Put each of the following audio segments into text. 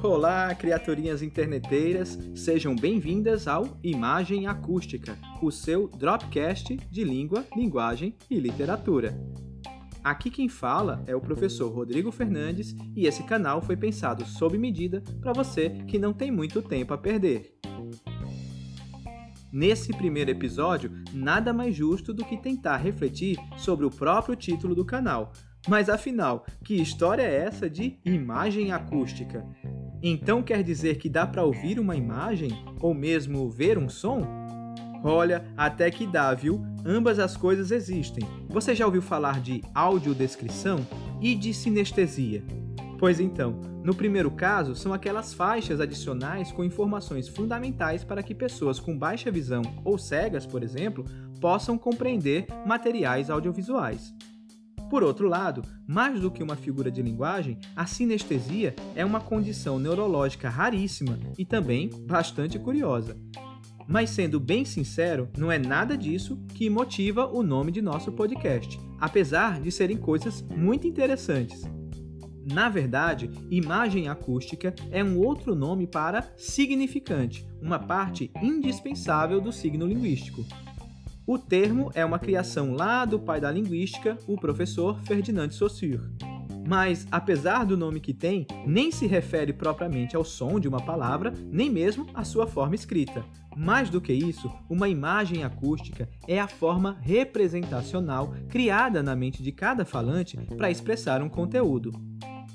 Olá, criaturinhas interneteiras, sejam bem-vindas ao Imagem Acústica, o seu Dropcast de língua, linguagem e literatura. Aqui quem fala é o professor Rodrigo Fernandes e esse canal foi pensado sob medida para você que não tem muito tempo a perder. Nesse primeiro episódio, nada mais justo do que tentar refletir sobre o próprio título do canal. Mas afinal, que história é essa de imagem acústica? Então quer dizer que dá para ouvir uma imagem ou mesmo ver um som? Olha, até que dá, viu? Ambas as coisas existem. Você já ouviu falar de audiodescrição e de sinestesia? Pois então, no primeiro caso, são aquelas faixas adicionais com informações fundamentais para que pessoas com baixa visão ou cegas, por exemplo, possam compreender materiais audiovisuais. Por outro lado, mais do que uma figura de linguagem, a sinestesia é uma condição neurológica raríssima e também bastante curiosa. Mas sendo bem sincero, não é nada disso que motiva o nome de nosso podcast, apesar de serem coisas muito interessantes. Na verdade, imagem acústica é um outro nome para significante, uma parte indispensável do signo linguístico. O termo é uma criação lá do pai da linguística, o professor Ferdinand Saussure. Mas, apesar do nome que tem, nem se refere propriamente ao som de uma palavra, nem mesmo à sua forma escrita. Mais do que isso, uma imagem acústica é a forma representacional criada na mente de cada falante para expressar um conteúdo.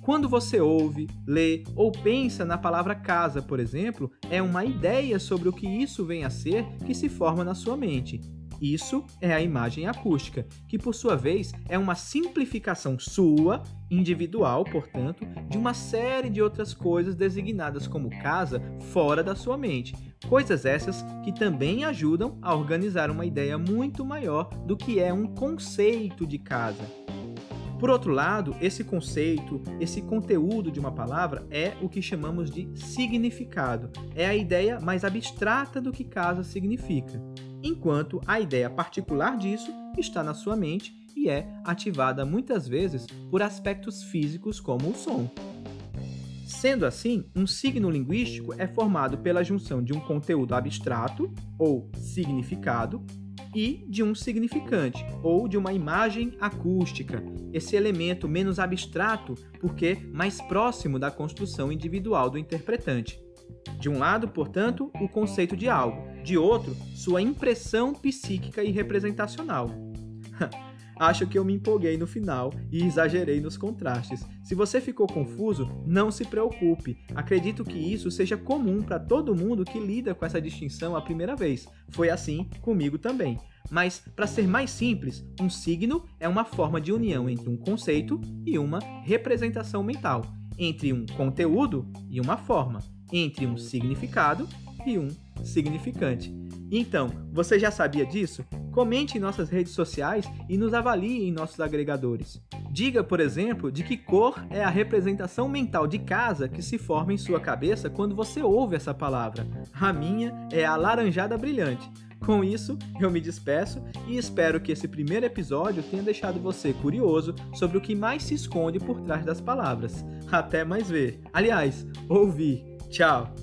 Quando você ouve, lê ou pensa na palavra casa, por exemplo, é uma ideia sobre o que isso vem a ser que se forma na sua mente. Isso é a imagem acústica, que por sua vez é uma simplificação sua, individual, portanto, de uma série de outras coisas designadas como casa fora da sua mente. Coisas essas que também ajudam a organizar uma ideia muito maior do que é um conceito de casa. Por outro lado, esse conceito, esse conteúdo de uma palavra é o que chamamos de significado. É a ideia mais abstrata do que casa significa enquanto a ideia particular disso está na sua mente e é ativada muitas vezes por aspectos físicos como o som. Sendo assim, um signo linguístico é formado pela junção de um conteúdo abstrato, ou significado, e de um significante, ou de uma imagem acústica, esse elemento menos abstrato porque mais próximo da construção individual do interpretante. De um lado, portanto, o conceito de algo, de outro, sua impressão psíquica e representacional. Acho que eu me empolguei no final e exagerei nos contrastes. Se você ficou confuso, não se preocupe. Acredito que isso seja comum para todo mundo que lida com essa distinção a primeira vez. Foi assim comigo também. Mas, para ser mais simples, um signo é uma forma de união entre um conceito e uma representação mental, entre um conteúdo e uma forma entre um significado e um significante. Então, você já sabia disso? Comente em nossas redes sociais e nos avalie em nossos agregadores. Diga, por exemplo, de que cor é a representação mental de casa que se forma em sua cabeça quando você ouve essa palavra. A minha é a laranjada brilhante. Com isso, eu me despeço e espero que esse primeiro episódio tenha deixado você curioso sobre o que mais se esconde por trás das palavras. Até mais ver. Aliás, ouvir. Tchau!